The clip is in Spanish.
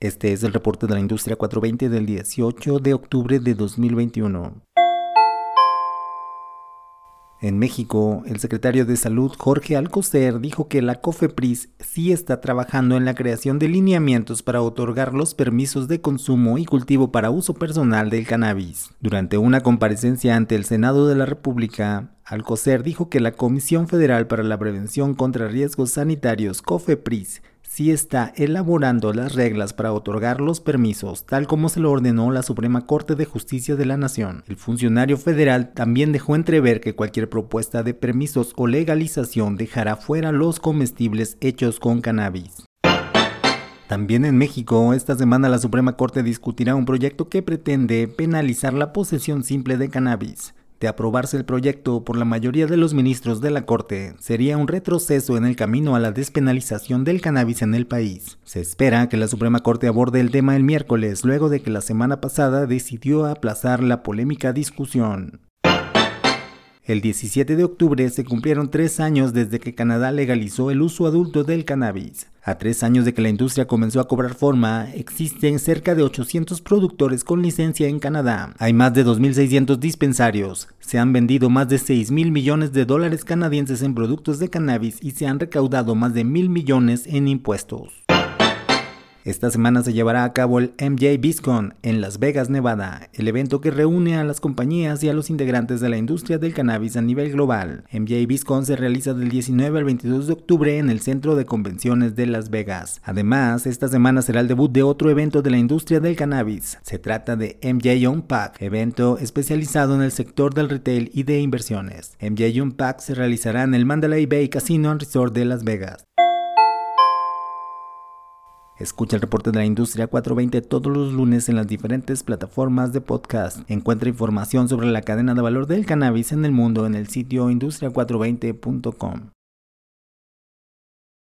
Este es el reporte de la industria 420 del 18 de octubre de 2021. En México, el secretario de Salud Jorge Alcocer dijo que la COFEPRIS sí está trabajando en la creación de lineamientos para otorgar los permisos de consumo y cultivo para uso personal del cannabis. Durante una comparecencia ante el Senado de la República, Alcocer dijo que la Comisión Federal para la Prevención contra Riesgos Sanitarios, COFEPRIS, sí está elaborando las reglas para otorgar los permisos, tal como se lo ordenó la Suprema Corte de Justicia de la Nación. El funcionario federal también dejó entrever que cualquier propuesta de permisos o legalización dejará fuera los comestibles hechos con cannabis. También en México, esta semana la Suprema Corte discutirá un proyecto que pretende penalizar la posesión simple de cannabis. De aprobarse el proyecto por la mayoría de los ministros de la Corte, sería un retroceso en el camino a la despenalización del cannabis en el país. Se espera que la Suprema Corte aborde el tema el miércoles, luego de que la semana pasada decidió aplazar la polémica discusión. El 17 de octubre se cumplieron tres años desde que Canadá legalizó el uso adulto del cannabis. A tres años de que la industria comenzó a cobrar forma, existen cerca de 800 productores con licencia en Canadá. Hay más de 2.600 dispensarios. Se han vendido más de 6 mil millones de dólares canadienses en productos de cannabis y se han recaudado más de mil millones en impuestos. Esta semana se llevará a cabo el MJ BizCon en Las Vegas, Nevada, el evento que reúne a las compañías y a los integrantes de la industria del cannabis a nivel global. MJ BizCon se realiza del 19 al 22 de octubre en el Centro de Convenciones de Las Vegas. Además, esta semana será el debut de otro evento de la industria del cannabis. Se trata de MJ Unpack, evento especializado en el sector del retail y de inversiones. MJ Unpack se realizará en el Mandalay Bay Casino and Resort de Las Vegas. Escucha el reporte de la industria 420 todos los lunes en las diferentes plataformas de podcast. Encuentra información sobre la cadena de valor del cannabis en el mundo en el sitio industria420.com.